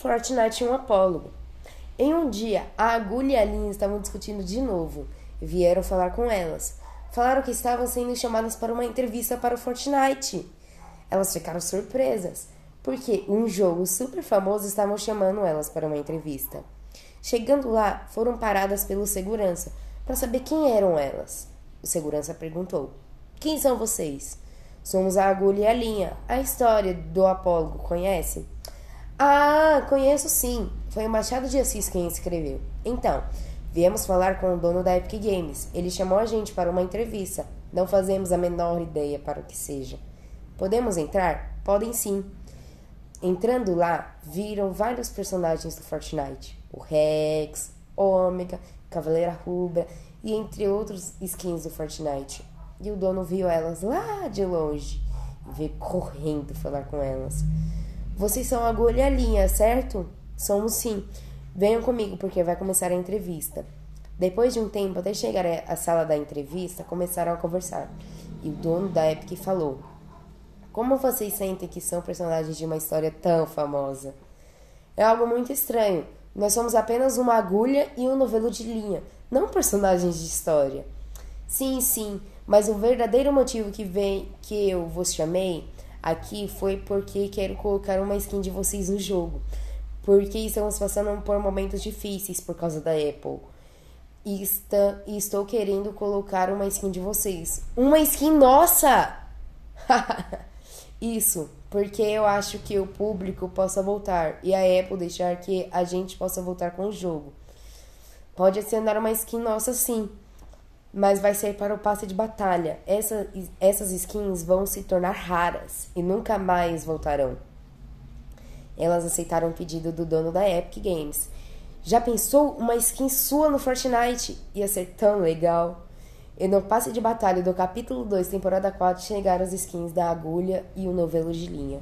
Fortnite um apólogo. Em um dia, a Agulha e a Linha estavam discutindo de novo. Vieram falar com elas. Falaram que estavam sendo chamadas para uma entrevista para o Fortnite. Elas ficaram surpresas, porque um jogo super famoso estavam chamando elas para uma entrevista. Chegando lá, foram paradas pelo segurança para saber quem eram elas. O segurança perguntou: Quem são vocês? Somos a agulha e a linha. A história do apólogo conhece? Ah, conheço sim. Foi o Machado de Assis quem escreveu. Então, viemos falar com o dono da Epic Games. Ele chamou a gente para uma entrevista. Não fazemos a menor ideia para o que seja. Podemos entrar? Podem sim. Entrando lá, viram vários personagens do Fortnite: o Rex, Ômega, Cavaleira Rubra e entre outros skins do Fortnite. E o dono viu elas lá de longe e veio correndo falar com elas. Vocês são agulha linha, certo? Somos sim. Venham comigo porque vai começar a entrevista. Depois de um tempo, até chegar à sala da entrevista, começaram a conversar. E o dono da Epic falou: Como vocês sentem que são personagens de uma história tão famosa? É algo muito estranho. Nós somos apenas uma agulha e um novelo de linha, não personagens de história. Sim, sim, mas o verdadeiro motivo que vem que eu vos chamei aqui foi porque quero colocar uma skin de vocês no jogo. Porque estamos passando por momentos difíceis por causa da Apple. E, está, e estou querendo colocar uma skin de vocês. Uma skin nossa! Isso, porque eu acho que o público possa voltar e a Apple deixar que a gente possa voltar com o jogo. Pode adicionar uma skin nossa sim mas vai ser para o passe de batalha. Essa, essas skins vão se tornar raras e nunca mais voltarão. Elas aceitaram o pedido do dono da Epic Games. Já pensou uma skin sua no Fortnite? Ia ser tão legal. E no passe de batalha do capítulo 2, temporada 4, chegaram as skins da agulha e o novelo de linha.